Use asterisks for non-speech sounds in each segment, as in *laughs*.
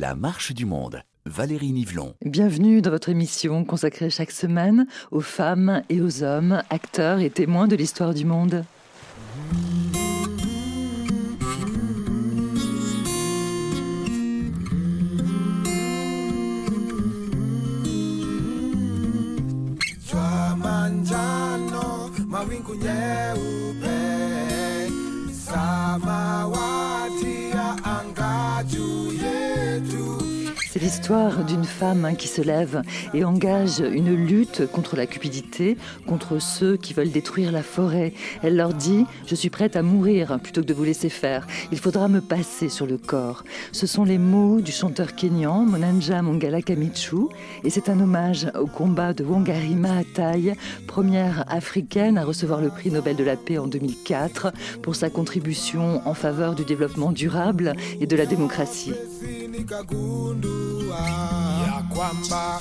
La marche du monde. Valérie Nivelon. Bienvenue dans votre émission consacrée chaque semaine aux femmes et aux hommes, acteurs et témoins de l'histoire du monde. L'histoire d'une femme qui se lève et engage une lutte contre la cupidité, contre ceux qui veulent détruire la forêt. Elle leur dit Je suis prête à mourir plutôt que de vous laisser faire. Il faudra me passer sur le corps. Ce sont les mots du chanteur kényan Monanja Mongala Kamichu et c'est un hommage au combat de Wangari Maathai, première africaine à recevoir le prix Nobel de la paix en 2004 pour sa contribution en faveur du développement durable et de la démocratie. Ya kwamba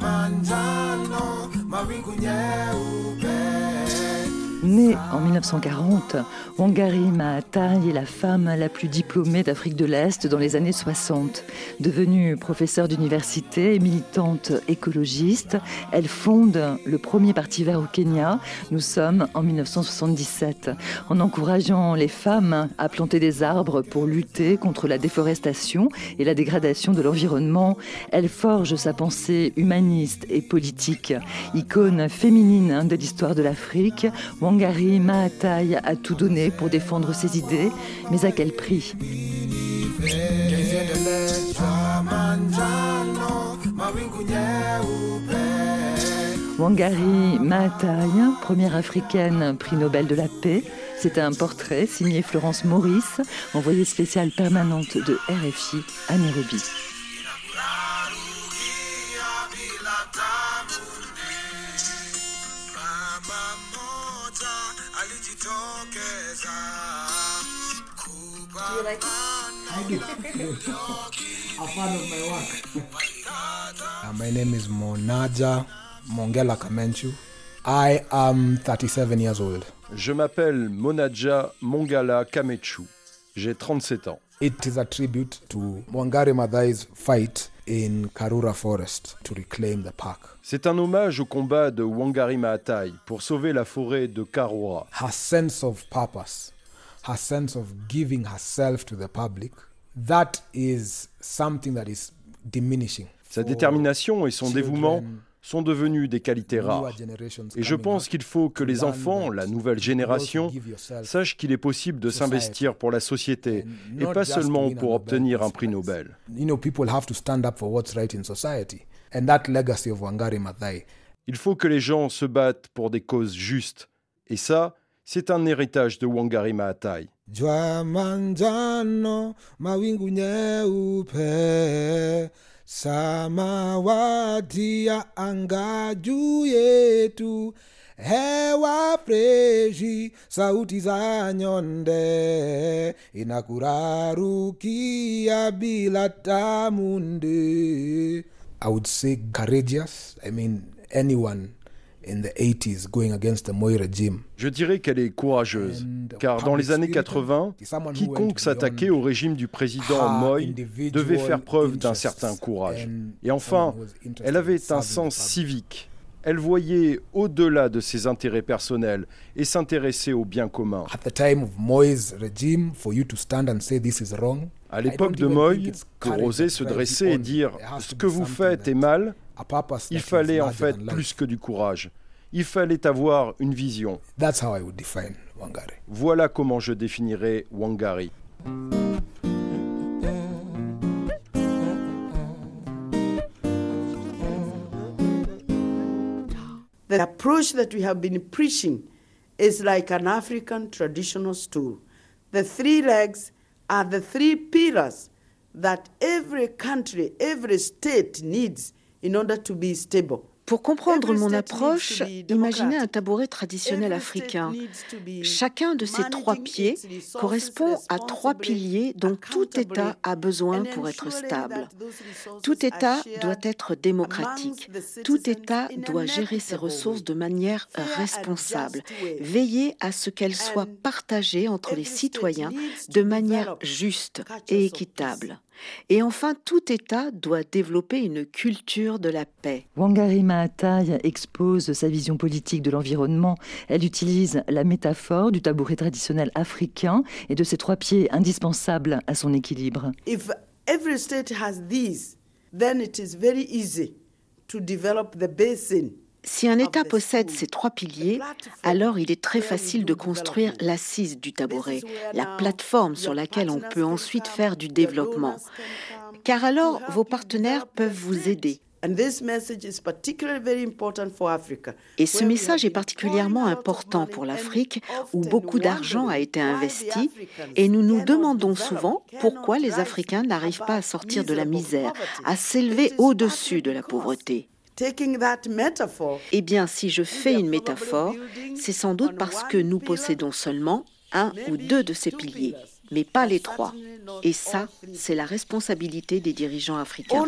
manjano mawingu nyeupe Née en 1940, Wangari Maathai est la femme la plus diplômée d'Afrique de l'Est dans les années 60. Devenue professeure d'université et militante écologiste, elle fonde le premier parti vert au Kenya. Nous sommes en 1977. En encourageant les femmes à planter des arbres pour lutter contre la déforestation et la dégradation de l'environnement, elle forge sa pensée humaniste et politique. Icône féminine de l'histoire de l'Afrique, Maathai a tout donné pour défendre ses idées, mais à quel prix? Wangari Maathai, première africaine prix Nobel de la paix, c'est un portrait signé Florence Maurice, envoyée spéciale permanente de RFI à Nairobi. You like it? I *laughs* do. a fan of my work. uh, my name is Monaja Mongela Kamenchu. I am 37 years old. Je m'appelle Monaja Mongala Kamechu. J'ai 37 ans. It is a tribute to Wangari Maathai's fight in Karura Forest to reclaim the park. C'est un hommage au combat de Wangari Maathai pour sauver la forêt de Karura. Her sense of purpose her sense of giving herself to the public, that is something that is diminishing. Sa détermination et son dévouement sont devenus des qualités rares. Et je pense qu'il faut que les enfants, la nouvelle génération, sachent qu'il est possible de s'investir pour la société et pas seulement pour obtenir un prix Nobel. Il faut que les gens se battent pour des causes justes. Et ça, c'est un héritage de Wangari Maathai. Samawati ya anga juu yetu hewa freshi sauti za nyonde inakurarukia bila tamunde i would say courageous i mean anyone je dirais qu'elle est courageuse, car dans les années 80, quiconque s'attaquait au régime du président Moy devait faire preuve d'un certain courage. Et enfin, elle avait un sens civique. Elle voyait au-delà de ses intérêts personnels et s'intéressait au bien commun. À l'époque de Moy, pour oser se dresser et dire ce que vous faites est mal, il fallait en fait plus que du courage. Il fallait avoir une vision. Voilà comment je définirais Wangari. The approach that we have been preaching is like an African traditional stool. The three legs are the three pillars that every country, every state needs in order to be stable. Pour comprendre mon approche, imaginez un tabouret traditionnel africain. Chacun de ces trois pieds correspond à trois piliers dont tout État a besoin pour être stable. Tout État doit être démocratique. Tout État doit gérer ses ressources de manière responsable, veiller à ce qu'elles soient partagées entre les citoyens de manière juste et équitable. Et enfin, tout État doit développer une culture de la paix. Wangari Maathai expose sa vision politique de l'environnement. Elle utilise la métaphore du tabouret traditionnel africain et de ses trois pieds indispensables à son équilibre. If every state has these, then it is very easy to develop the basin si un État possède ces trois piliers, alors il est très facile de construire l'assise du tabouret, la plateforme sur laquelle on peut ensuite faire du développement. Car alors, vos partenaires peuvent vous aider. Et ce message est particulièrement important pour l'Afrique, où beaucoup d'argent a été investi, et nous nous demandons souvent pourquoi les Africains n'arrivent pas à sortir de la misère, à s'élever au-dessus de la pauvreté. Eh bien, si je fais une métaphore, c'est sans doute parce que nous possédons seulement un ou deux de ces piliers, mais pas les trois. Et ça, c'est la responsabilité des dirigeants africains.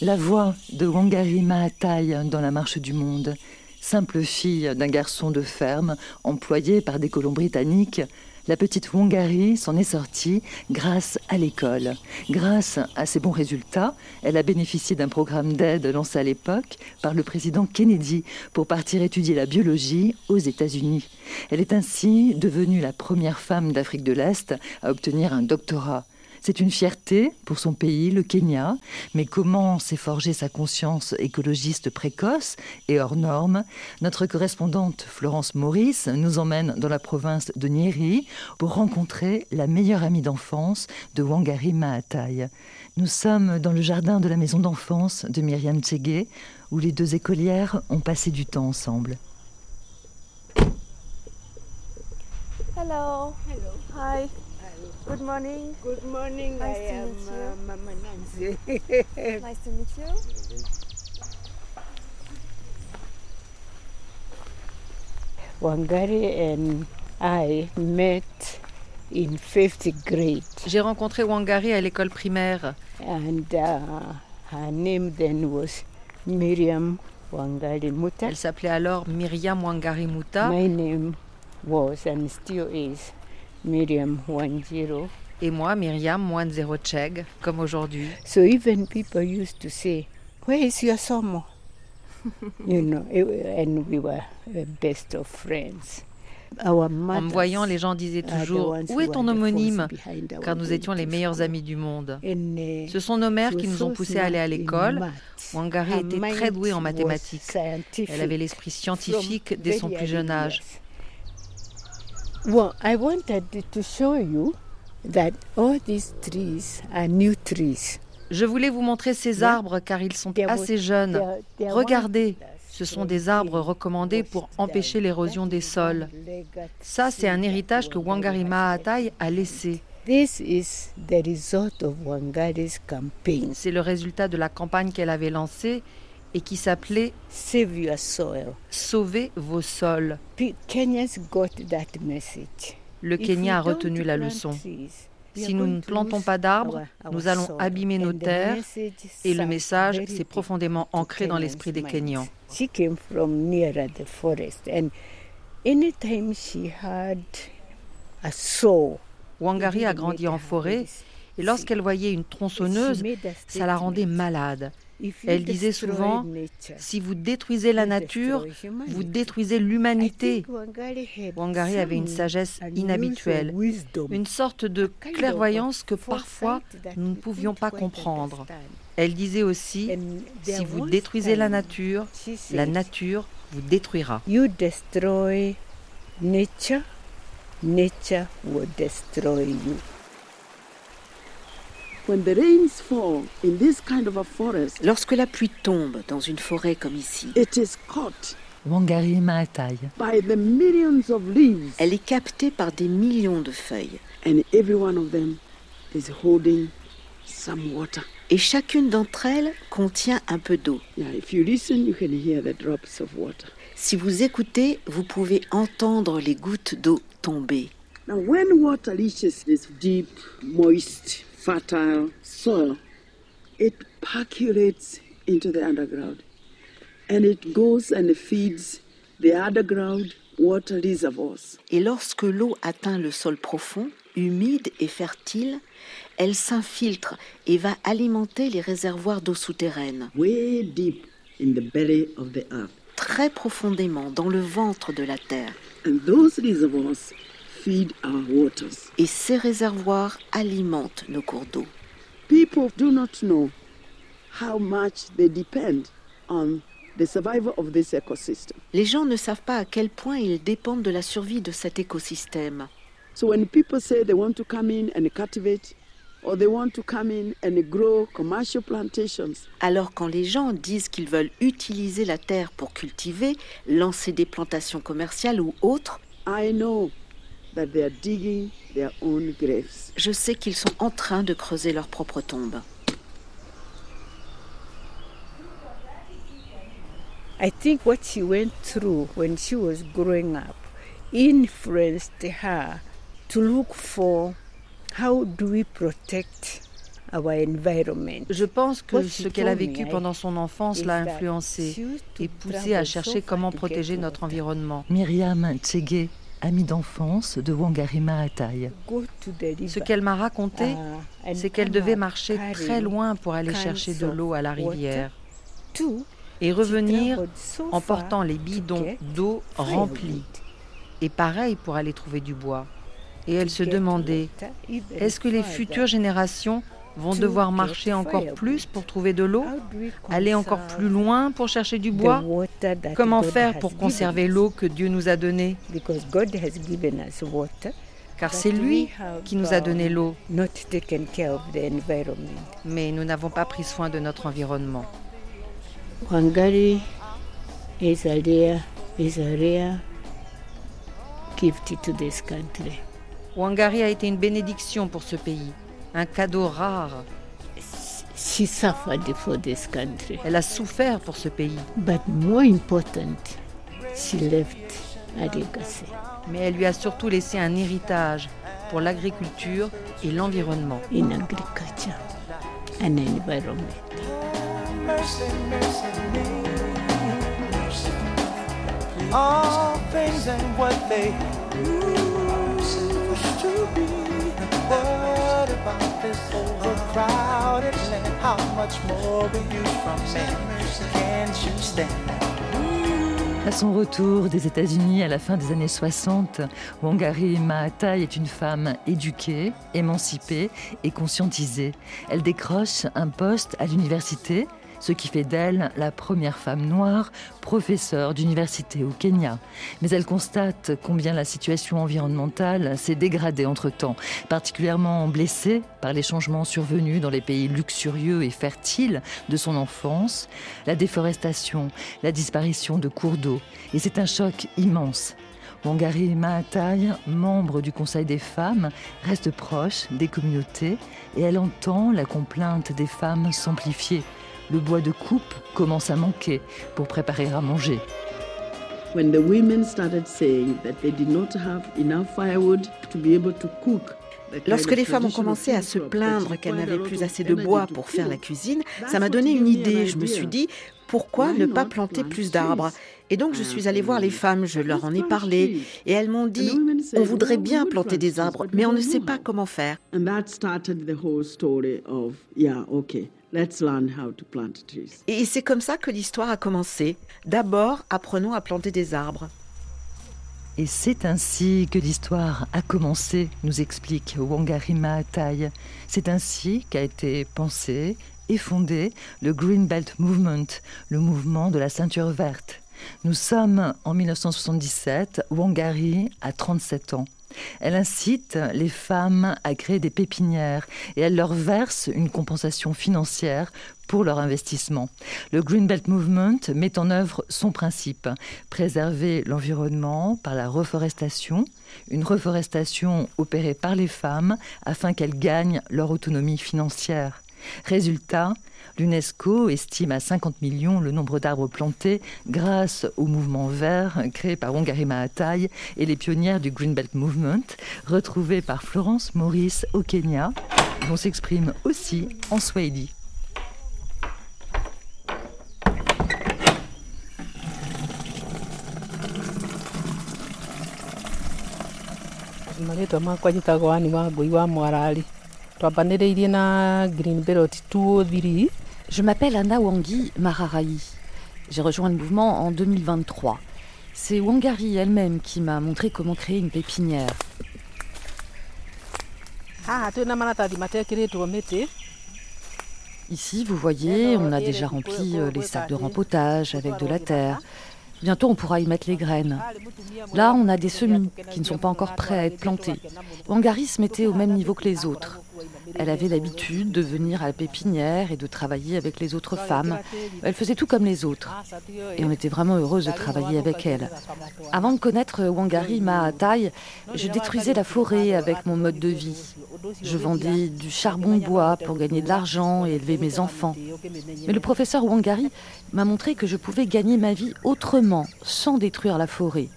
La voix de Wangari Maathai dans la marche du monde, simple fille d'un garçon de ferme employé par des colons britanniques, la petite Wongari s'en est sortie grâce à l'école. Grâce à ses bons résultats, elle a bénéficié d'un programme d'aide lancé à l'époque par le président Kennedy pour partir étudier la biologie aux États-Unis. Elle est ainsi devenue la première femme d'Afrique de l'Est à obtenir un doctorat. C'est une fierté pour son pays, le Kenya, mais comment s'est forgée sa conscience écologiste précoce et hors norme? Notre correspondante Florence Maurice nous emmène dans la province de Nyeri pour rencontrer la meilleure amie d'enfance de Wangari Maathai. Nous sommes dans le jardin de la maison d'enfance de Myriam Tchege, où les deux écolières ont passé du temps ensemble. Hello. Hello. Hi. Good morning. Good morning. Nice I to am meet you. uh, Mama Nancy. *laughs* *laughs* Nice to meet you. Wangari and I met in fifth grade, J'ai rencontré Wangari à l'école primaire. and uh, her name then was Miriam Wangari Muta. Elle s'appelait alors Myriam Wangari Muta My name was and still is Miriam Wanjiro. et moi Myriam Mwanzero Cheg, comme aujourd'hui. So even people used to say, "Where is your Somo?" *laughs* you know, it- and we were uh, best of friends. En me voyant, les gens disaient toujours Où est ton homonyme car nous étions les meilleurs amis du monde. Ce sont nos mères qui nous ont poussés à aller à l'école. Wangari était très douée en mathématiques. Elle avait l'esprit scientifique dès son plus jeune âge. Years. Well, I wanted to show you that all these trees are new trees. Je voulais vous montrer ces arbres car ils sont assez jeunes. Regardez, ce sont des arbres recommandés pour empêcher l'érosion des sols. Ça, c'est un héritage que Wangari Maathai a laissé. This is the result of Wangari's campaign. C'est le résultat de la campagne qu'elle avait lancée et qui s'appelait Save your soil. Sauver vos sols. Pe- Kenyans got that message. Le Kenya a retenu la leçon. Si nous ne to plantons pas d'arbres, nous allons abîmer nos terres et le message s'est profondément ancré dans l'esprit des Kenyans' Kenyans. minds. She came from nearer the forest and anytime she had a saw Wangari a grandi en forêt et lorsqu'elle voyait une tronçonneuse, ça la rendait malade. Elle disait souvent, Si vous détruisez la nature, vous détruisez l'humanité. Wangari avait une sagesse inhabituelle, une sorte de clairvoyance que parfois nous ne pouvions pas comprendre. Elle disait aussi, si vous détruisez la nature, la nature vous détruira. You destroy nature, nature will destroy you. When the rains fall in this kind of a forest, Lorsque la pluie tombe dans une forêt comme ici, it is caught Wangari Maathai. by the millions of leaves, elle est captée par des millions de feuilles. and every one of them is holding some water. Et chacune d'entre elles contient un peu d'eau. Yeah, if you listen, you can hear the drops of water. Si vous écoutez, vous pouvez entendre les gouttes d'eau tomber. Now, when water reaches this deep, moist, fertile soil, it percolates into the underground and it goes and feeds the underground water reservoirs. Et lorsque l'eau atteint le sol profond, humide et fertile, elle s'infiltre et va alimenter les réservoirs d'eau souterraine. Très profondément dans le ventre de la terre. Et ces réservoirs alimentent nos cours d'eau. People do not know how much they depend on the survival of this ecosystem. Les gens ne savent pas à quel point ils dépendent de la survie de cet écosystème. So when people say they want to come in and cultivate or they want to come in and grow commercial plantations. Alors quand les gens disent qu'ils veulent utiliser la terre pour cultiver, lancer des plantations commerciales ou autres, I know Je sais qu'ils sont en train de creuser leur propre tombe. I think what she went through when she was growing up influenced her to look for how do we protect our environment. Je pense que ce qu'elle a vécu pendant son enfance l'a influencée et poussée à chercher comment protéger notre environnement. Myriam Tsege, amie d'enfance de Wangarima Atai. Ce qu'elle m'a raconté, c'est qu'elle devait marcher très loin pour aller chercher de l'eau à la rivière et revenir en portant les bidons d'eau remplis. Et pareil pour aller trouver du bois. Et elle se demandait, est-ce que les futures générations vont devoir marcher encore plus pour trouver de l'eau, aller encore plus loin pour chercher du bois. Comment faire pour conserver l'eau que Dieu nous a donnée? Car c'est lui qui nous a donné l'eau. Mais nous n'avons pas pris soin de notre environnement. Wangari a été une bénédiction pour ce pays, un cadeau rare. She suffered for this country. Elle a souffert pour ce pays. But more important, she left a legacy. Mais elle lui a surtout laissé un héritage pour l'agriculture et l'environnement. In agriculture and environment. mercy, mercy me. Mercy, All things and what they used to be. À son retour des États-Unis à la fin des années 60, Wangari Maathai est une femme éduquée, émancipée et conscientisée. Elle décroche un poste à l'université ce qui fait d'elle la première femme noire professeure d'université au Kenya. Mais elle constate combien la situation environnementale s'est dégradée entre-temps, particulièrement blessée par les changements survenus dans les pays luxurieux et fertiles de son enfance, la déforestation, la disparition de cours d'eau. Et c'est un choc immense. Wangari Maathai, membre du Conseil des femmes, reste proche des communautés et elle entend la complainte des femmes s'amplifier le bois de coupe commence à manquer pour préparer à manger. Lorsque les femmes ont commencé à se plaindre qu'elles n'avaient plus assez de bois pour faire la cuisine, ça m'a donné une idée. Je me suis dit, pourquoi ne pas planter plus d'arbres Et donc je suis allée voir les femmes, je leur en ai parlé, et elles m'ont dit, on voudrait bien planter des arbres, mais on ne sait pas comment faire. Et c'est comme ça que l'histoire a commencé. D'abord, apprenons à planter des arbres. Et c'est ainsi que l'histoire a commencé, nous explique Wangari Maathai. C'est ainsi qu'a été pensé et fondé le Green Belt Movement, le mouvement de la ceinture verte. Nous sommes en 1977, Wangari a 37 ans. Elle incite les femmes à créer des pépinières et elle leur verse une compensation financière pour leur investissement. Le Green Belt Movement met en œuvre son principe, préserver l'environnement par la reforestation, une reforestation opérée par les femmes afin qu'elles gagnent leur autonomie financière. Résultat, L'UNESCO estime à 50 millions le nombre d'arbres plantés grâce au mouvement vert créé par Wangari Maathai et les pionnières du Green Belt Movement, retrouvés par Florence Maurice au Kenya, dont s'exprime aussi en Swahili. Je m'appelle Anna Wangi Mararai. J'ai rejoint le mouvement en 2023. C'est Wangari elle-même qui m'a montré comment créer une pépinière. Ici, vous voyez, on a déjà rempli euh, les sacs de rempotage avec de la terre. Bientôt, on pourra y mettre les graines. Là, on a des semis qui ne sont pas encore prêts à être plantés. Wangari se mettait au même niveau que les autres. Elle avait l'habitude de venir à la pépinière et de travailler avec les autres femmes. Elle faisait tout comme les autres. Et on était vraiment heureuse de travailler avec elle. Avant de connaître Wangari Maatai, je détruisais la forêt avec mon mode de vie. Je vendais du charbon bois pour gagner de l'argent et élever mes enfants. Mais le professeur Wangari m'a montré que je pouvais gagner ma vie autrement, sans détruire la forêt.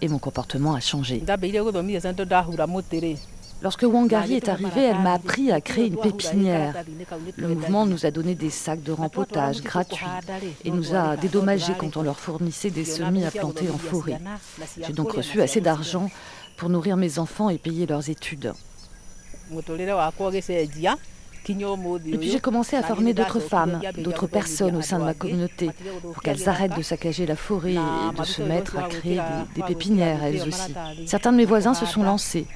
Et mon comportement a changé. Lorsque Wangari est arrivée, elle m'a appris à créer une pépinière. Le mouvement nous a donné des sacs de rempotage gratuits et nous a dédommagés quand on leur fournissait des semis à planter en forêt. J'ai donc reçu assez d'argent pour nourrir mes enfants et payer leurs études. Et puis j'ai commencé à former d'autres femmes, d'autres personnes au sein de ma communauté, pour qu'elles arrêtent de saccager la forêt et de se mettre à créer des, pépinières elles aussi. Certains de mes voisins se sont lancés.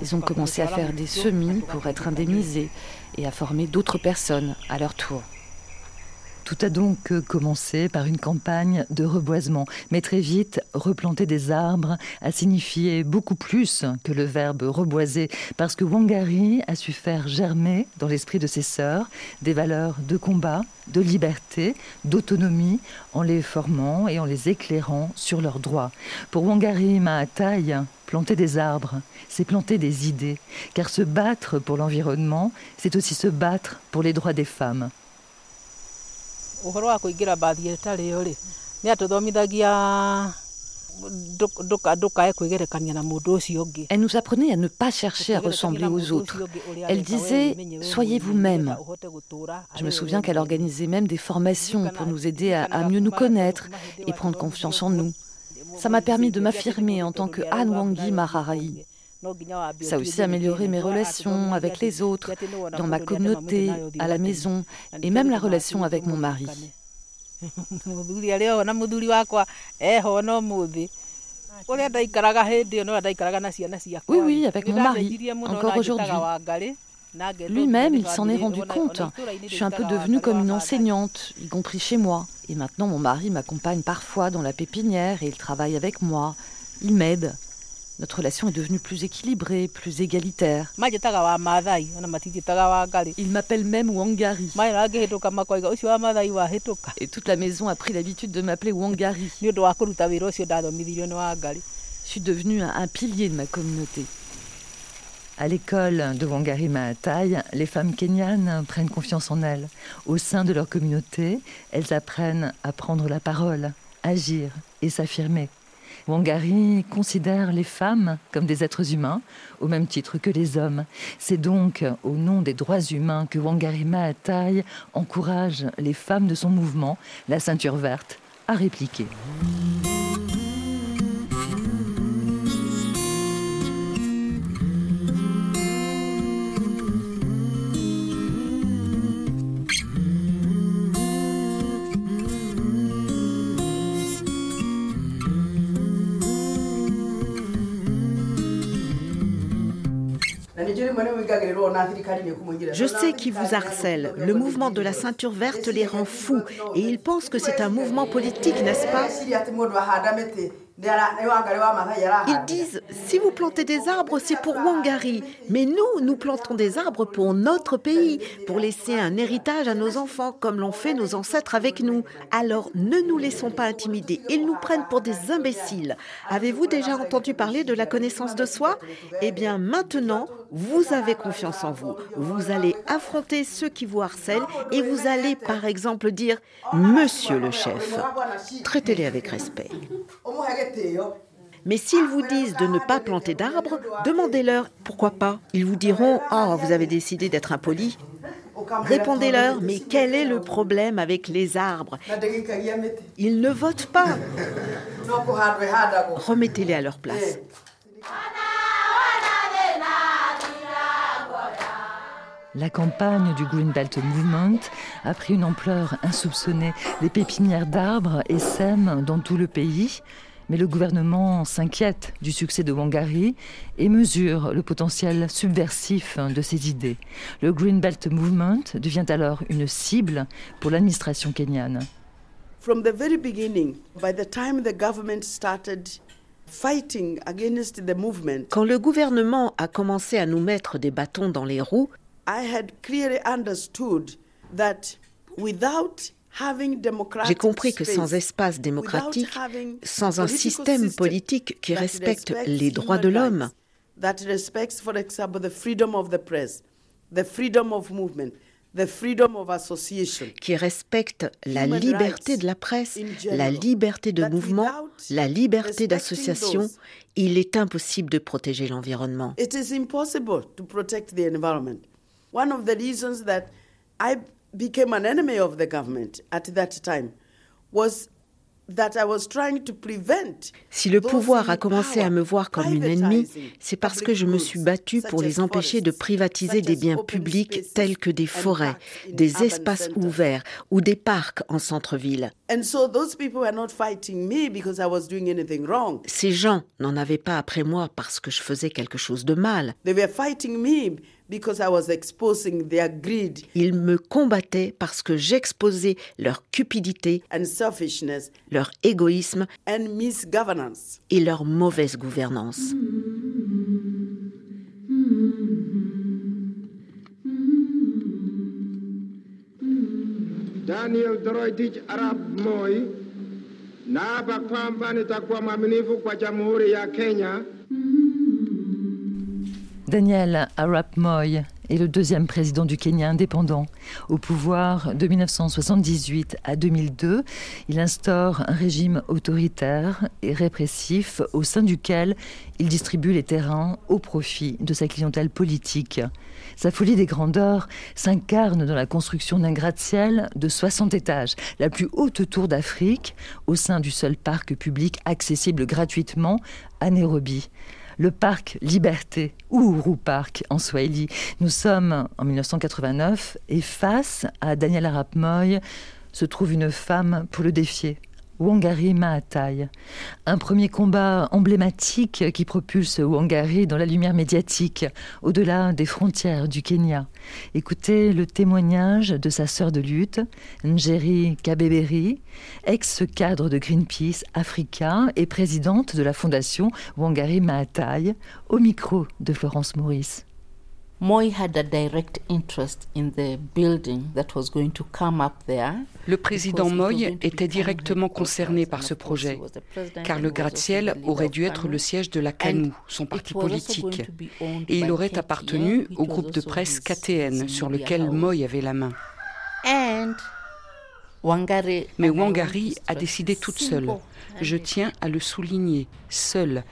Ils ont commencé à faire des semis pour être indemnisés et à former d'autres personnes à leur tour. Tout a donc commencé par une campagne de reboisement, mais très vite, replanter des arbres a signifié beaucoup plus que le verbe reboiser, parce que Wangari a su faire germer dans l'esprit de ses sœurs des valeurs de combat, de liberté, d'autonomie, en les formant et en les éclairant sur leurs droits. Pour Wangari Maatai, planter des arbres, c'est planter des idées, car se battre pour l'environnement, c'est aussi se battre pour les droits des femmes. Elle nous apprenait à ne pas chercher à ressembler aux autres. Elle disait Soyez vous-même. Je me souviens qu'elle organisait même des formations pour nous aider à, mieux nous connaître et prendre confiance en nous. Ça m'a permis de m'affirmer en tant que Anne Wangi Mararai. Ça a aussi amélioré mes relations avec les autres, dans ma communauté, à la maison, et même la relation avec mon mari. Oui, oui, avec mon mari, encore aujourd'hui. Lui-même, il s'en est rendu compte. Je suis un peu devenue comme une enseignante, y compris chez moi. Et maintenant, mon mari m'accompagne parfois dans la pépinière et il travaille avec moi. Il m'aide. Notre relation est devenue plus équilibrée, plus égalitaire. Il m'appelle même Wangari. Et toute la maison a pris l'habitude de m'appeler Wangari. Je suis devenue un, un pilier de ma communauté. À l'école de Wangari Maatai, les femmes kenyanes prennent confiance en elles. Au sein de leur communauté, elles apprennent à prendre la parole, agir et s'affirmer. Wangari considère les femmes comme des êtres humains, au même titre que les hommes. C'est donc au nom des droits humains que Wangari Maatai encourage les femmes de son mouvement, la ceinture verte, à répliquer. Je sais qu'ils vous harcèlent. Le mouvement de la ceinture verte les rend fous et ils pensent que c'est un mouvement politique, n'est-ce pas? Ils disent, si vous plantez des arbres, c'est pour Wangari. Mais nous, nous plantons des arbres pour notre pays, pour laisser un héritage à nos enfants, comme l'ont fait nos ancêtres avec nous. Alors, ne nous laissons pas intimider. Ils nous prennent pour des imbéciles. Avez-vous déjà entendu parler de la connaissance de soi? Eh bien, maintenant, vous avez confiance en vous. Vous allez affronter ceux qui vous harcèlent et vous allez, par exemple, dire Monsieur le chef. Traitez-les avec respect. Mais s'ils vous disent de ne pas planter d'arbres, demandez-leur pourquoi pas? Ils vous diront Oh, vous avez décidé d'être impoli. Répondez-leur Mais quel est le problème avec les arbres? Ils ne votent pas. Remettez-les à leur place. La campagne du Green Belt Movement a pris une ampleur insoupçonnée. Les pépinières d'arbres essaiment dans tout le pays. Mais le gouvernement s'inquiète du succès de Wangari et mesure le potentiel subversif de ses idées. Le Green Belt Movement devient alors une cible pour l'administration kenyane. From the very beginning, by the time the government started fighting against the movement, quand le gouvernement a commencé à nous mettre des bâtons dans les roues, J'ai compris que sans espace démocratique, sans un système politique qui respecte les droits de l'homme, qui respecte la liberté de la presse, la liberté de mouvement, la liberté d'association, il est impossible de protéger l'environnement. One of the reasons that I became an enemy of the government at that time was Si le pouvoir a commencé à me voir comme une ennemie, c'est parce que je me suis battue pour les empêcher de privatiser des biens publics tels que des forêts, des espaces ouverts ou des parcs en centre-ville. Ces gens n'en avaient pas après moi parce que je faisais quelque chose de mal. Ils me combattaient parce que j'exposais leur cupidité, leur égoïsme et leur mauvaise gouvernance. Daniel Arab Moi kwamba nitakuwa mwaminifu kwa Jamhuri ya Kenya Daniel Arap Moi est le deuxième président du Kenya indépendant. Au pouvoir de 1978 à 2002, il instaure un régime autoritaire et répressif au sein duquel il distribue les terrains au profit de sa clientèle politique. Sa folie des grandeurs s'incarne dans la construction d'un gratte-ciel de 60 étages, la plus haute tour d'Afrique, au sein du seul parc public accessible gratuitement à Nairobi le parc Liberté, ou Uhuru Park en Swahili. Nous sommes en 1989 et face à Daniel Arap Moy se trouve une femme pour le défier. Wangari Maatai. Un premier combat emblématique qui propulse Wangari dans la lumière médiatique, au-delà des frontières du Kenya. Écoutez le témoignage de sa sœur de lutte, Njeri Kabeberi, ex-cadre de Greenpeace Africa et présidente de la fondation Wangari Maatai, au micro de Florence Maurice. Le président Moy était directement concerné par ce projet, car le gratte-ciel aurait dû être le siège de la CANU, son parti politique, et il aurait appartenu au groupe de presse KTN sur lequel Moy avait la main. Mais Wangari a décidé toute seule. Je tiens à le souligner, seule,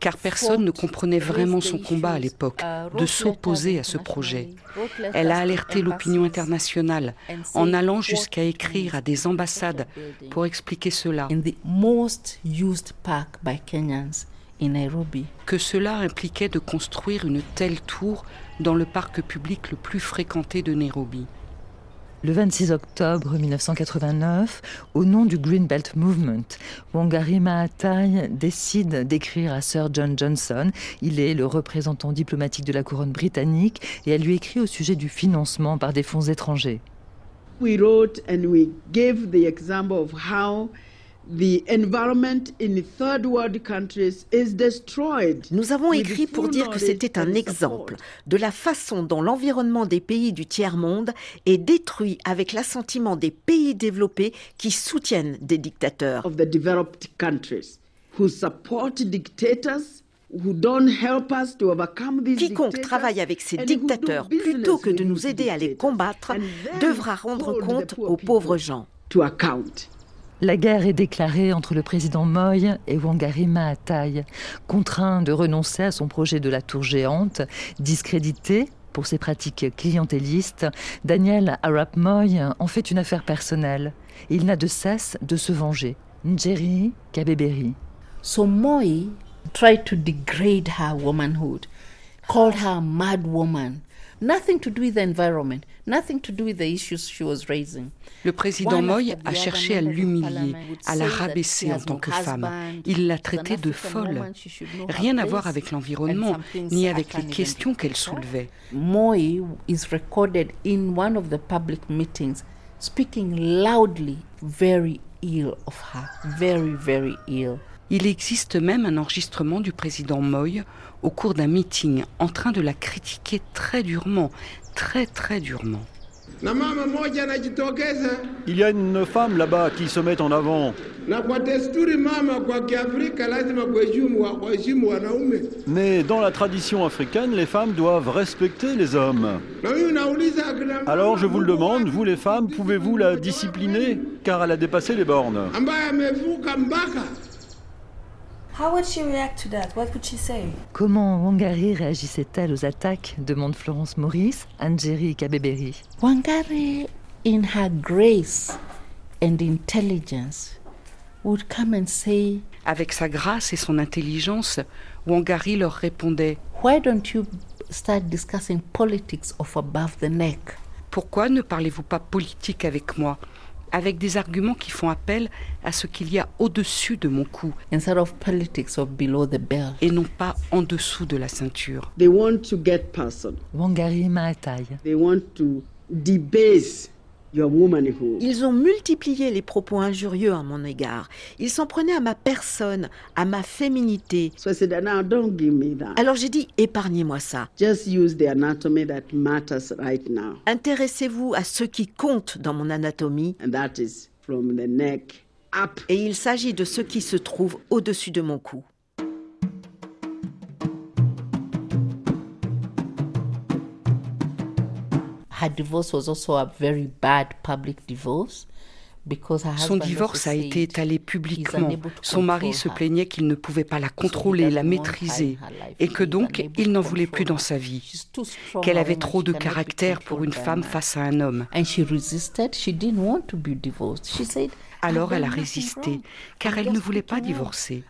car personne ne comprenait vraiment son combat à l'époque, uh, de s'opposer à ce projet. Elle a alerté l'opinion internationale en allant jusqu'à écrire à des ambassades pour expliquer cela. Que cela impliquait de construire une telle tour dans le parc public le plus fréquenté de Nairobi. Le 26 octobre 1989, au nom du Green Belt Movement, Wangari Maatai décide d'écrire à Sir John Johnson. Il est le représentant diplomatique de la couronne britannique et elle lui écrit au sujet du financement par des fonds étrangers. We wrote and we gave the example of how nous avons écrit pour dire que c'était un exemple de la façon dont l'environnement des pays du tiers-monde est détruit avec l'assentiment des pays développés qui soutiennent des dictateurs. Quiconque travaille avec ces dictateurs plutôt que de nous aider à les combattre devra rendre compte aux pauvres gens. La guerre est déclarée entre le président Moy et Wangari Maatai. Contraint de renoncer à son projet de la tour géante, discrédité pour ses pratiques clientélistes, Daniel Arap Moy en fait une affaire personnelle. Il n'a de cesse de se venger. Njeri Kabeberi. So Moy tried to degrade her womanhood, called her mad woman. Nothing to do with the environment, nothing to do with the issues she was raising. Le président Moy a cherché à l'humilier, à la rabaisser en tant que femme. Il l'a traitée de folle. Rien à voir avec l'environnement, ni avec les questions qu'elle soulevait. Moy is recorded in one of the public meetings speaking loudly very ill of her, very very ill. Il existe même un enregistrement du président Moy au cours d'un meeting en train de la critiquer très durement, très très durement. Il y a une femme là-bas qui se met en avant. Mais dans la tradition africaine, les femmes doivent respecter les hommes. Alors je vous le demande, vous les femmes, pouvez-vous la discipliner? Car elle a dépassé les bornes Comment Wangari réagissait-elle aux attaques? demande Florence Maurice, Angérie Kabeberi. Wangari, in her grace and intelligence, would come and say, avec sa grâce et son intelligence, Wangari leur répondait. Why don't you start discussing politics of above the neck? Pourquoi ne parlez-vous pas politique avec moi? Avec des arguments qui font appel à ce qu'il y a au-dessus de mon cou Instead of politics of below the belt. et non pas en dessous de la ceinture. They want to get person. Wangari Maathai. They want to debase ils ont multiplié les propos injurieux à mon égard. Ils s'en prenaient à ma personne, à ma féminité. Alors j'ai dit, épargnez-moi ça. Intéressez-vous à ce qui compte dans mon anatomie. Et il s'agit de ce qui se trouve au-dessus de mon cou. Son divorce a été étalé publiquement. Son mari se plaignait qu'il ne pouvait pas la contrôler, la maîtriser, et que donc il n'en voulait plus dans sa vie, qu'elle avait trop de caractère pour une femme face à un homme. Alors elle a résisté, car elle ne voulait pas divorcer.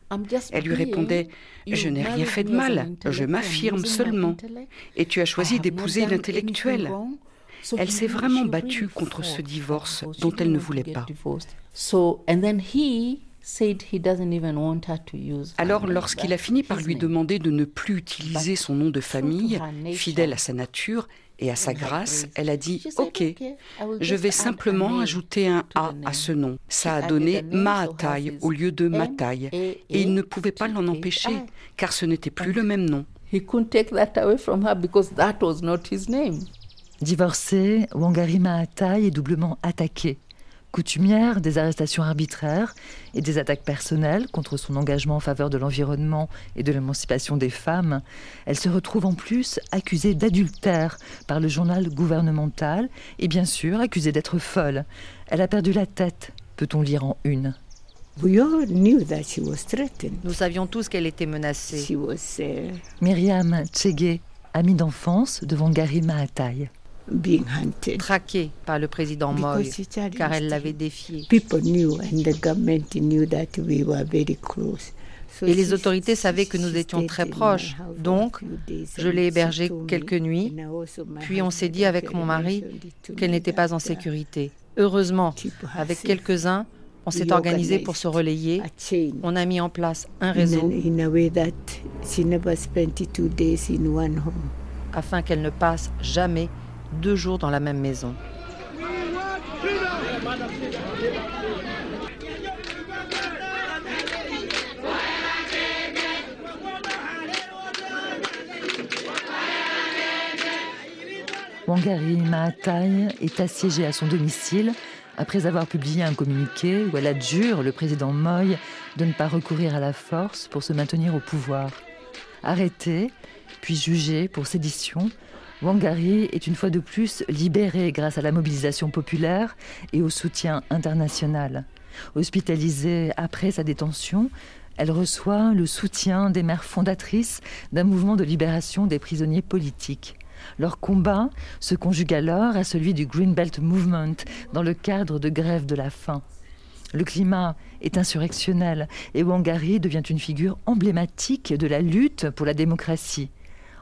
Elle lui répondait Je n'ai rien fait de mal, je m'affirme seulement. Et tu as choisi d'épouser l'intellectuel. Elle s'est vraiment battue contre ce divorce dont elle ne voulait pas. Alors, lorsqu'il a fini par lui demander de ne plus utiliser son nom de famille, fidèle à sa nature et à sa grâce, elle a dit Ok, je vais simplement ajouter un A à ce nom. Ça a donné Maatai au lieu de Matai, et il ne pouvait pas l'en empêcher, car ce n'était plus le même nom. Divorcée, Wangari Maathai est doublement attaquée. Coutumière des arrestations arbitraires et des attaques personnelles contre son engagement en faveur de l'environnement et de l'émancipation des femmes, elle se retrouve en plus accusée d'adultère par le journal gouvernemental et bien sûr accusée d'être folle. Elle a perdu la tête, peut-on lire en une. Nous savions tous qu'elle était menacée. Uh, Myriam Tchege, amie d'enfance de Wangari Maathai traquée par le président Moy, car elle l'avait défié. Et les autorités savaient que nous étions très proches. Donc, je l'ai hébergée quelques nuits. Puis on s'est dit avec mon mari qu'elle n'était pas en sécurité. Heureusement, avec quelques-uns, on s'est organisé pour se relayer. On a mis en place un réseau afin qu'elle ne passe jamais deux jours dans la même maison. Wangari Maathai est assiégée à son domicile après avoir publié un communiqué où elle adjure le président Moy de ne pas recourir à la force pour se maintenir au pouvoir. Arrêtée, puis jugée pour sédition, Wangari est une fois de plus libérée grâce à la mobilisation populaire et au soutien international. Hospitalisée après sa détention, elle reçoit le soutien des mères fondatrices d'un mouvement de libération des prisonniers politiques. Leur combat se conjugue alors à celui du Green Belt Movement dans le cadre de grève de la faim. Le climat est insurrectionnel et Wangari devient une figure emblématique de la lutte pour la démocratie.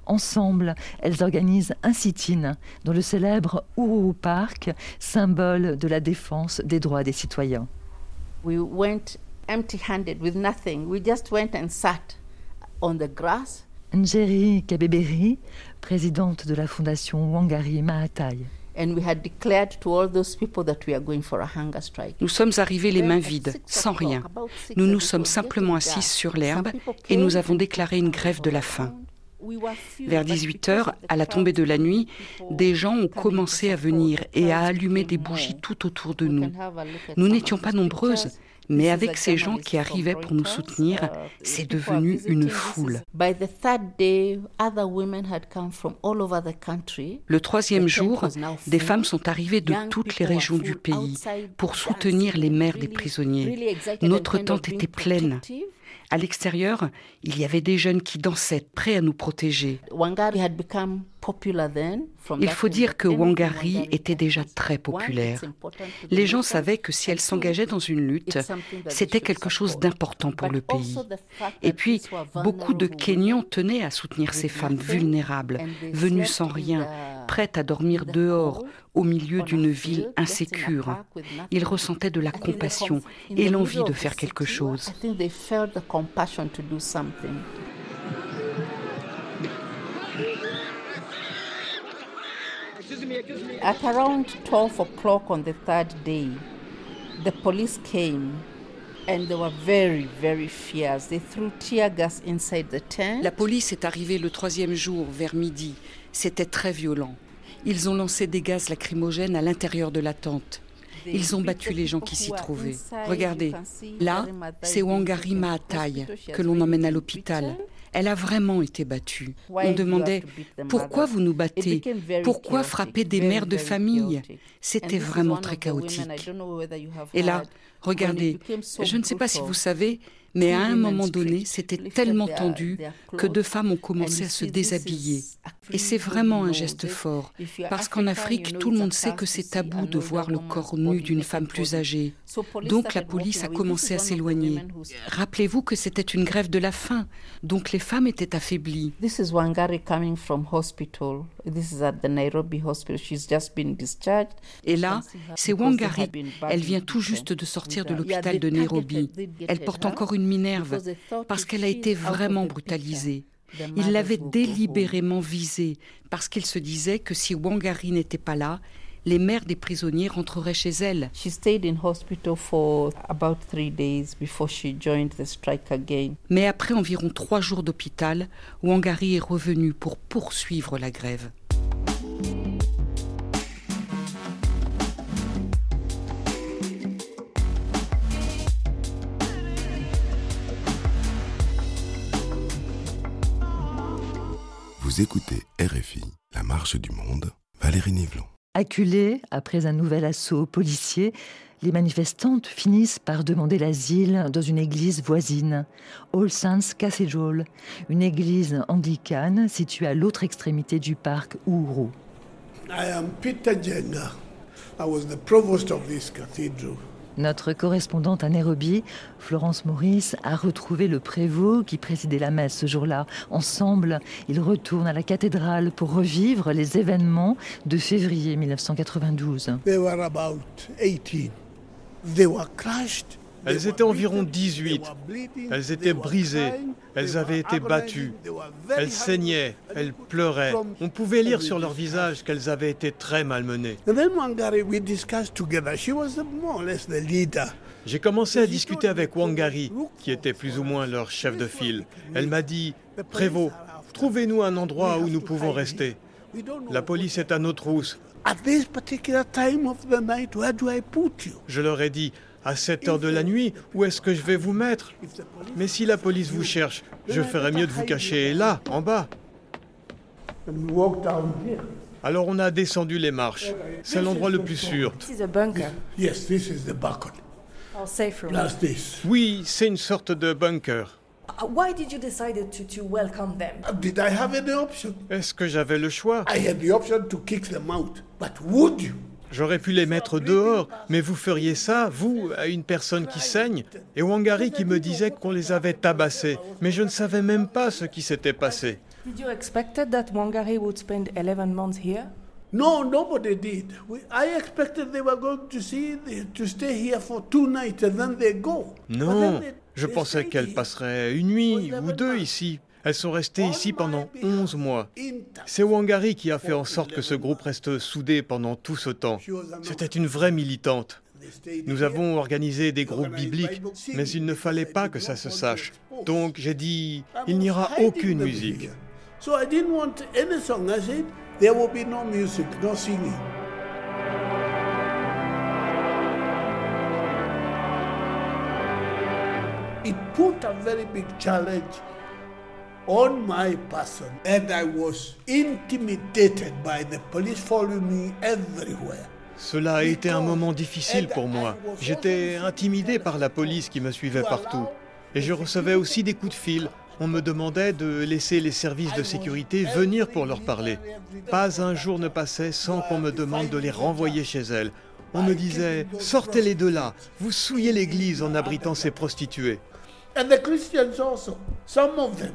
Ensemble, elles organisent un sit-in dans le célèbre Uhuru Park, symbole de la défense des droits des citoyens. We went empty-handed with nothing. We just went and sat on the grass. Njeri Kabeberi, présidente de la fondation Wangari Maatai. Nous sommes arrivés les mains vides, sans rien. Nous nous sommes simplement assis sur l'herbe et nous avons déclaré une grève de la faim. Vers 18 heures, à la tombée de la nuit, des gens ont commencé à venir et à allumer des bougies tout autour de nous. Nous n'étions pas nombreuses, mais avec ces gens qui arrivaient pour nous soutenir, c'est devenu une foule. Le troisième jour, des femmes sont arrivées de toutes les régions du pays pour soutenir les mères des prisonniers. Notre tente était pleine. À l'extérieur, il y avait des jeunes qui dansaient, prêts à nous protéger. Il faut dire que Wangari était déjà très populaire. Les gens savaient que si elle s'engageait dans une lutte, c'était quelque chose d'important pour le pays. Et puis, beaucoup de Kenyans tenaient à soutenir ces femmes vulnérables, venues sans rien, prêtes à dormir dehors, au milieu d'une ville insécure. Ils ressentaient de la compassion et l'envie de faire quelque chose. At around 12 o'clock on the third day, the police came La police est arrivée le troisième jour vers midi. C'était très violent. Ils ont lancé des gaz lacrymogènes à l'intérieur de la tente. Ils ont battu les gens qui s'y trouvaient. Regardez, là, c'est Wangari Maatai que l'on emmène à l'hôpital. Elle a vraiment été battue. On demandait pourquoi vous nous battez? Pourquoi frapper des mères de famille? C'était vraiment très chaotique. Et là, regardez, je ne sais pas si vous savez, mais à un moment donné, c'était tellement tendu que deux femmes ont commencé à se déshabiller. Et c'est vraiment un geste fort, parce qu'en Afrique, tout le monde sait que c'est tabou de voir le corps nu d'une femme plus âgée. Donc la police a commencé à s'éloigner. Rappelez-vous que c'était une grève de la faim, donc les femmes étaient affaiblies. Et là, c'est Wangari. Elle vient tout juste de sortir de l'hôpital de Nairobi. Elle porte encore une Minerve parce qu'elle a été vraiment brutalisée. Il l'avait délibérément visée parce qu'il se disait que si Wangari n'était pas là, les mères des prisonniers rentreraient chez elle. Mais après environ trois jours d'hôpital, Wangari est revenue pour poursuivre la grève. Vous écoutez RFI, La Marche du Monde, Valérie Nivelon. Acculées après un nouvel assaut policier, les manifestantes finissent par demander l'asile dans une église voisine, All Saints Cathedral, une église anglicane située à l'autre extrémité du parc Uhuru. I am Peter Jenga. I was the provost of this cathedral. Notre correspondante à Nairobi, Florence Maurice, a retrouvé le prévôt qui présidait la messe ce jour-là. Ensemble, ils retournent à la cathédrale pour revivre les événements de février 1992. They were about 18. They were crushed. Elles étaient environ 18. Elles étaient brisées. Elles avaient été battues. Elles saignaient. Elles pleuraient. On pouvait lire sur leur visage qu'elles avaient été très malmenées. J'ai commencé à discuter avec Wangari, qui était plus ou moins leur chef de file. Elle m'a dit, Prévost, trouvez-nous un endroit où nous pouvons rester. La police est à nos trousses. Je leur ai dit, à cette heure de la nuit, où est-ce que je vais vous mettre? Mais si la police vous cherche, je ferais mieux de vous cacher là, en bas. Alors on a descendu les marches. C'est l'endroit le plus sûr. Oui, c'est une sorte de bunker. Est-ce que j'avais le choix? J'aurais pu les mettre dehors, mais vous feriez ça, vous, à une personne qui saigne Et Wangari qui me disait qu'on les avait tabassés, mais je ne savais même pas ce qui s'était passé. Did you expect that Wangari would spend 11 months here? No, nobody did. We, I expected they were going to see to stay here for two nights and then they go. Non, je pensais qu'elle passerait une nuit ou deux ici. Elles sont restées ici pendant 11 mois. C'est Wangari qui a fait en sorte que ce groupe reste soudé pendant tout ce temps. C'était une vraie militante. Nous avons organisé des groupes bibliques, mais il ne fallait pas que ça se sache. Donc j'ai dit, il n'y aura aucune musique. It put a very big challenge on my person, and I was intimidated by the police following me everywhere. Cela a été un moment difficile pour moi. J'étais intimidé par la police qui me suivait partout. Et je recevais aussi des coups de fil. On me demandait de laisser les services de sécurité venir pour leur parler. Pas un jour ne passait sans qu'on me demande de les renvoyer chez elles. On me disait Sortez-les de là, vous souillez l'église en abritant ces prostituées. And the Christians also, some of them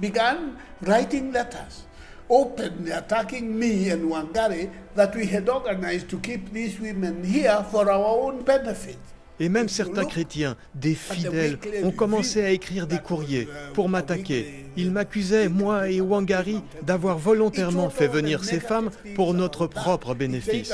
began writing letters openly attacking me and Wangari that we had organized to keep these women here for our own benefit. Et même certains chrétiens, des fidèles, ont commencé à écrire des courriers pour m'attaquer. Ils m'accusaient, moi et Wangari, d'avoir volontairement fait venir ces femmes pour notre propre bénéfice.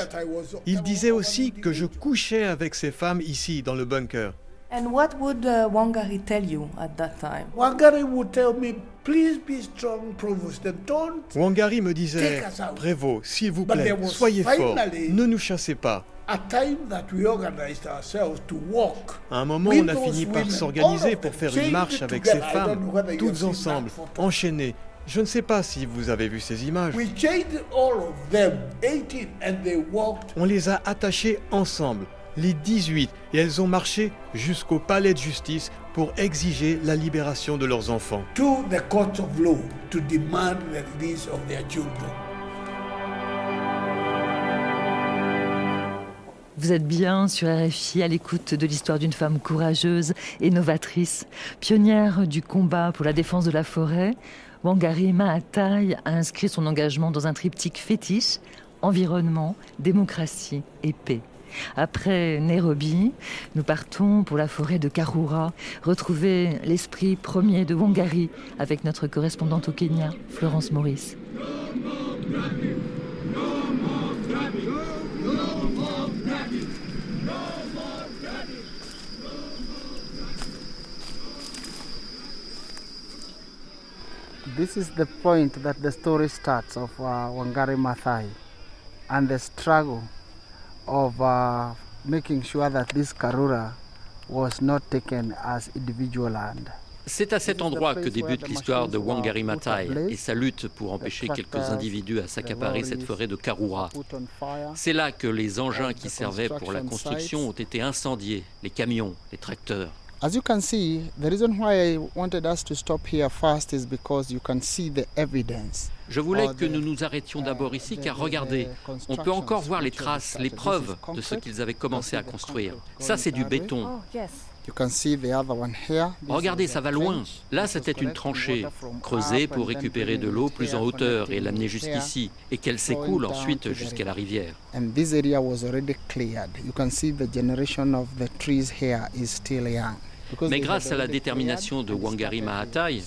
Ils disaient aussi que je couchais avec ces femmes ici, dans le bunker. And what would uh, Wangari tell you at that time? Wangari would tell me, please be strong, Provost, don't Wangari me disait, Prévost, s'il vous plaît, soyez fort, ne nous chassez pas. A time that we organized ourselves to walk. À un moment, on a fini par s'organiser pour faire une marche avec ces femmes, toutes ensemble, enchaînées. Je ne sais pas si vous avez vu ces images. We all of them, 18, and they walked. On les a attachées ensemble les 18, et elles ont marché jusqu'au palais de justice pour exiger la libération de leurs enfants. To the court of law to demand the release of their children. Vous êtes bien sur RFI à l'écoute de l'histoire d'une femme courageuse et novatrice, pionnière du combat pour la défense de la forêt. Wangari Maathai a inscrit son engagement dans un triptyque fétiche environnement, démocratie et paix. Après Nairobi, nous partons pour la forêt de Karura, retrouver l'esprit premier de Wangari avec notre correspondante au Kenya, Florence Maurice. This is the point that the story starts of uh, Wangari Maathai and the struggle of uh, making sure that this Karura was not taken as individual land. C'est à cet endroit que débute l'histoire de Wangari Maathai et sa lutte pour empêcher quelques individus à s'accaparer cette forêt de Karura. C'est là que les engins qui servaient pour la construction ont été incendiés, les camions, les tracteurs. As you can see, the reason why I wanted us to stop here first is because you can see the evidence. Je voulais que nous nous arrêtions d'abord ici car regardez, on peut encore voir les traces, les preuves de ce qu'ils avaient commencé à construire. Ça c'est du béton. Regardez, ça va loin. Là, c'était une tranchée creusée pour récupérer de l'eau plus en hauteur et l'amener jusqu'ici, et qu'elle s'écoule ensuite jusqu'à la rivière. Mais grâce à la détermination de Wangari Maathai,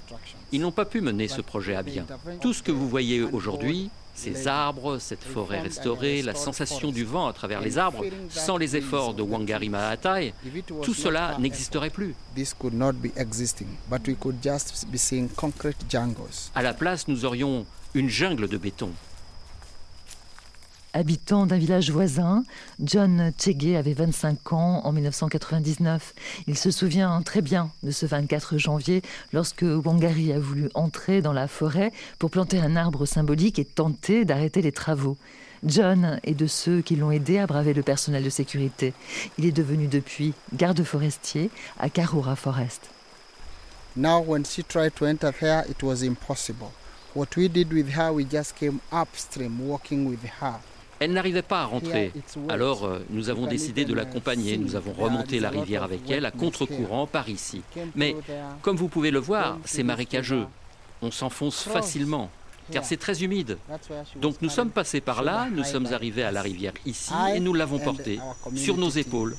ils n'ont pas pu mener ce projet à bien. Tout ce que vous voyez aujourd'hui, ces arbres, cette forêt restaurée, la sensation du vent à travers les arbres, sans les efforts de Wangari Maathai, tout cela n'existerait plus. À la place, nous aurions une jungle de béton. Habitant d'un village voisin, John Chege avait 25 ans en 1999. Il se souvient très bien de ce 24 janvier lorsque Wangari a voulu entrer dans la forêt pour planter un arbre symbolique et tenter d'arrêter les travaux. John est de ceux qui l'ont aidé à braver le personnel de sécurité. Il est devenu depuis garde forestier à Karura Forest. Now when she tried to enter there, it was impossible. What we did with her, we just came upstream walking with her. Elle n'arrivait pas à rentrer. Alors euh, nous avons décidé de l'accompagner. Nous avons remonté la rivière avec elle à contre-courant par ici. Mais comme vous pouvez le voir, c'est marécageux. On s'enfonce facilement car c'est très humide. Donc nous sommes passés par là, nous sommes arrivés à la rivière ici et nous l'avons portée sur nos épaules.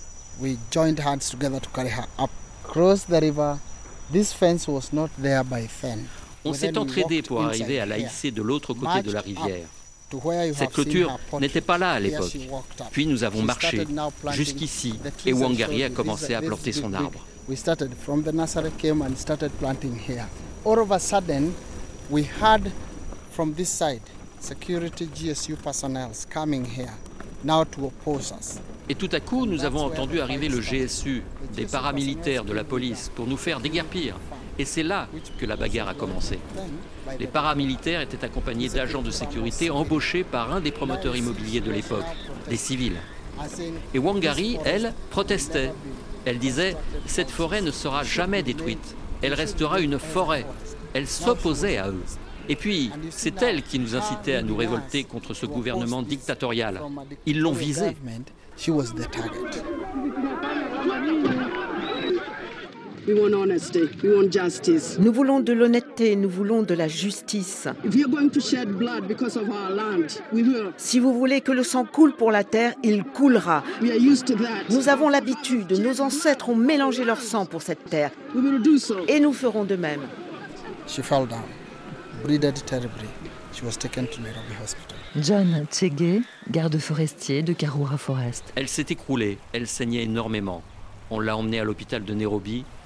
On s'est entraidé pour arriver à la hisser de l'autre côté de la rivière. Cette clôture n'était pas là à l'époque. Puis nous avons marché jusqu'ici et Wangari a commencé à planter son arbre. Et tout à coup, nous avons entendu arriver le GSU, des paramilitaires de la police, pour nous faire déguerpir. Et c'est là que la bagarre a commencé. Les paramilitaires étaient accompagnés d'agents de sécurité embauchés par un des promoteurs immobiliers de l'époque, des civils. Et Wangari, elle, protestait. Elle disait Cette forêt ne sera jamais détruite. Elle restera une forêt. Elle s'opposait à eux. Et puis, c'est elle qui nous incitait à nous révolter contre ce gouvernement dictatorial. Ils l'ont visée. Nous voulons de l'honnêteté, nous voulons de la justice. Si vous voulez que le sang coule pour la terre, il coulera. Nous avons l'habitude, nos ancêtres ont mélangé leur sang pour cette terre. Et nous ferons de même. John Tsege, garde forestier de Karura Forest. Elle s'est écroulée, elle saignait énormément. On l'a emmenée à l'hôpital de Nairobi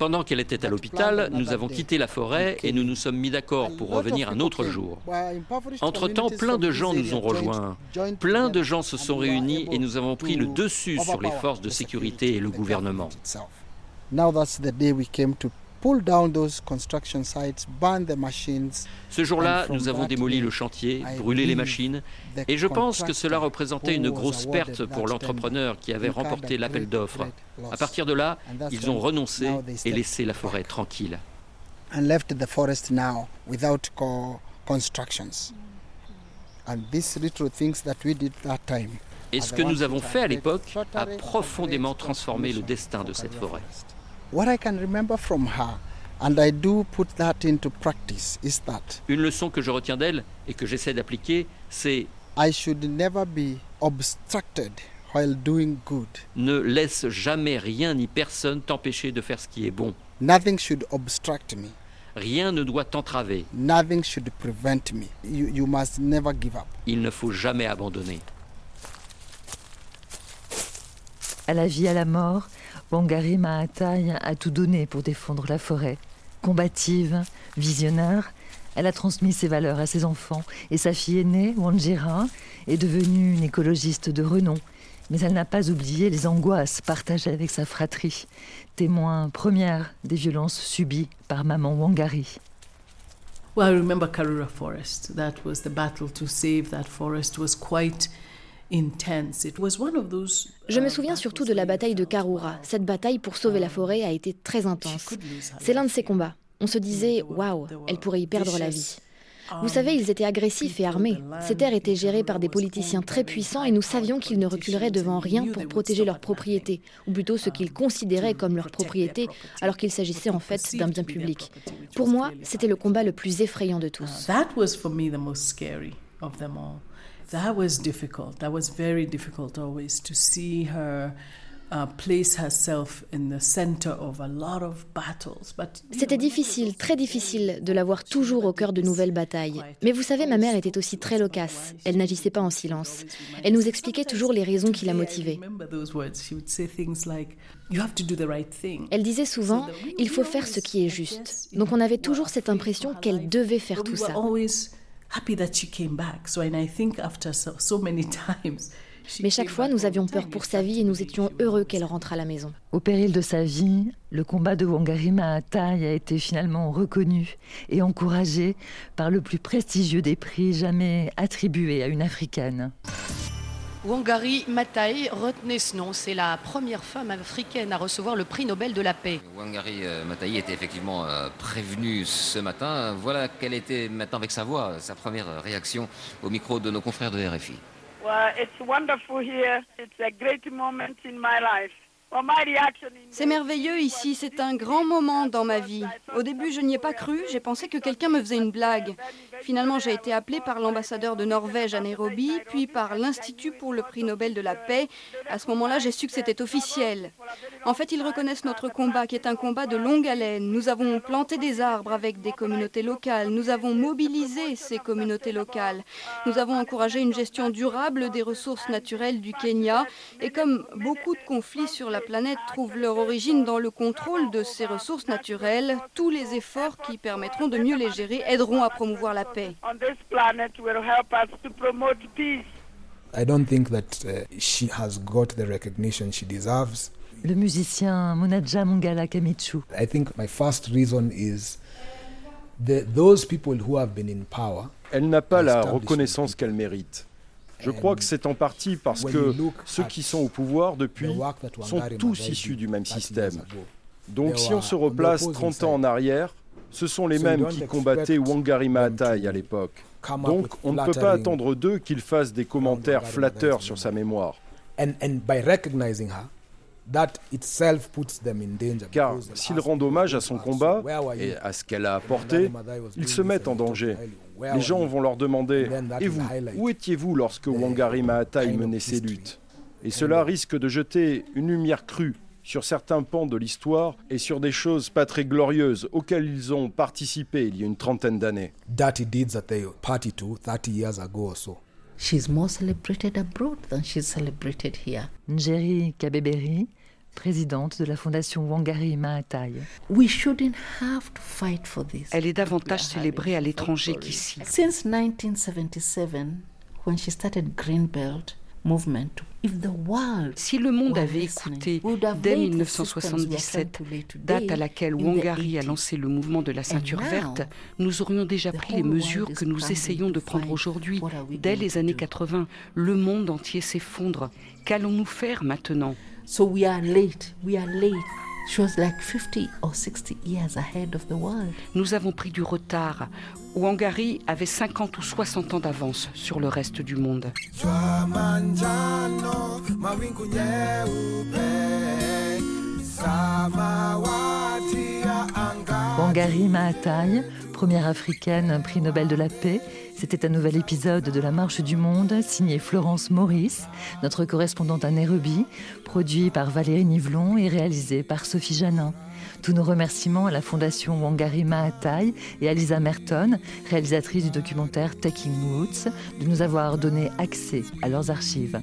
Pendant qu'elle était à l'hôpital, nous avons quitté la forêt et nous nous sommes mis d'accord pour revenir un autre jour. Entre-temps, plein de gens nous ont rejoints. Plein de gens se sont réunis et nous avons pris le dessus sur les forces de sécurité et le gouvernement. Ce jour-là, nous avons démoli le chantier, brûlé les machines, et je pense que cela représentait une grosse perte pour l'entrepreneur qui avait remporté l'appel d'offres. À partir de là, ils ont renoncé et laissé la forêt tranquille. Et ce que nous avons fait à l'époque a profondément transformé le destin de cette forêt. Une leçon que je retiens d'elle et que j'essaie d'appliquer, c'est I should never be obstructed while doing good. Ne laisse jamais rien ni personne t'empêcher de faire ce qui est bon. Nothing should obstruct me. Rien ne doit t'entraver. Nothing should prevent me. You, you must never give up. Il ne faut jamais abandonner. À la vie, à la mort, Wangari Maathai a tout donné pour défendre la forêt. Combative, visionnaire, elle a transmis ses valeurs à ses enfants et sa fille aînée, Wanjira, est devenue une écologiste de renom. Mais elle n'a pas oublié les angoisses partagées avec sa fratrie, témoin première des violences subies par maman Wangari. Well, I remember Karura Forest. That was the battle to save that forest was quite je me souviens surtout de la bataille de Karura. Cette bataille pour sauver la forêt a été très intense. C'est l'un de ces combats. On se disait, waouh, elle pourrait y perdre la vie. Vous savez, ils étaient agressifs et armés. Ces terres étaient gérées par des politiciens très puissants et nous savions qu'ils ne reculeraient devant rien pour protéger leurs propriétés, ou plutôt ce qu'ils considéraient comme leur propriété, alors qu'il s'agissait en fait d'un bien public. Pour moi, c'était le combat le plus effrayant de tous. That was difficult. That was very difficult always to see her uh, place herself in the center of a lot of battles. But C'était difficile, très difficile de la voir toujours au cœur de nouvelles batailles. Mais vous savez, ma mère était aussi très loquace. Elle n'agissait pas en silence. Elle nous expliquait toujours les raisons qui la motivaient. Elle disait souvent, il faut faire ce qui est juste. Donc on avait toujours cette impression qu'elle devait faire tout ça. Happy that she came back. So, and I think after so, so many *laughs* times, Mais chaque fois, nous avions peur pour sa vie et nous étions heureux qu'elle rentre à la maison. Au péril de sa vie, le combat de Wangari Maathai a été finalement reconnu et encouragé par le plus prestigieux des prix jamais attribués à une africaine. Wangari Maathai, retenez ce nom, c'est la première femme africaine à recevoir le prix Nobel de la paix. Wangari euh, Maathai était effectivement euh, prévenue ce matin. Voilà quelle était maintenant avec sa voix, sa première réaction au micro de nos confrères de RFI. Well, it's wonderful here. It's a great moment in my life. C'est merveilleux ici, c'est un grand moment dans ma vie. Au début, je n'y ai pas cru, j'ai pensé que quelqu'un me faisait une blague. Finalement, j'ai été appelée par l'ambassadeur de Norvège à Nairobi, puis par l'Institut pour le prix Nobel de la paix. À ce moment-là, j'ai su que c'était officiel. En fait, ils reconnaissent notre combat, qui est un combat de longue haleine. Nous avons planté des arbres avec des communautés locales, nous avons mobilisé ces communautés locales, nous avons encouragé une gestion durable des ressources naturelles du Kenya, et comme beaucoup de conflits sur la planète trouvent leur origine dans le contrôle de ces ressources naturelles, tous les efforts qui permettront de mieux les gérer aideront à promouvoir la paix. I don't think that she has got the recognition she deserves. Le musicien Munaja Mungala Kamichu. I think my first reason is the, those people who have been in power. Elle n'a pas la reconnaissance qu'elle mérite. Je crois que c'est en partie parce que ceux qui sont au pouvoir depuis sont tous issus du même système. Donc si on se replace 30 ans en arrière, ce sont les mêmes qui combattaient Wangari Maathai à l'époque. Donc on ne peut pas attendre d'eux qu'ils fassent des commentaires flatteurs sur sa mémoire. Car s'ils rendent hommage à son combat et à ce qu'elle a apporté, ils se mettent en danger. Les gens vont leur demander Et vous, où étiez-vous lorsque Wangari Maathai menait ses luttes Et cela risque de jeter une lumière crue sur certains pans de l'histoire et sur des choses pas très glorieuses auxquelles ils ont participé il y a une trentaine d'années. She's more celebrated abroad than she's celebrated here. Njeri Kabeberi, présidente de la fondation Wangari Maathai. We shouldn't have to fight for this. Elle est davantage célébrée à l'étranger qu'ici. Since 1977, when she started Greenbelt, si le monde avait écouté dès 1977, date à laquelle Wangari a lancé le mouvement de la ceinture verte, nous aurions déjà pris les mesures que nous essayons de prendre aujourd'hui. Dès les années 80, le monde entier s'effondre. Qu'allons-nous faire maintenant? Nous avons pris du retard. Wangari avait 50 ou 60 ans d'avance sur le reste du monde. Wangari Maathai, première africaine prix Nobel de la paix, c'était un nouvel épisode de La Marche du Monde, signé Florence Maurice, notre correspondante à Nairobi, produit par Valérie Nivelon et réalisé par Sophie Janin. Tous nos remerciements à la Fondation Wangari Maathai et à Lisa Merton, réalisatrice du documentaire Taking Woods, de nous avoir donné accès à leurs archives.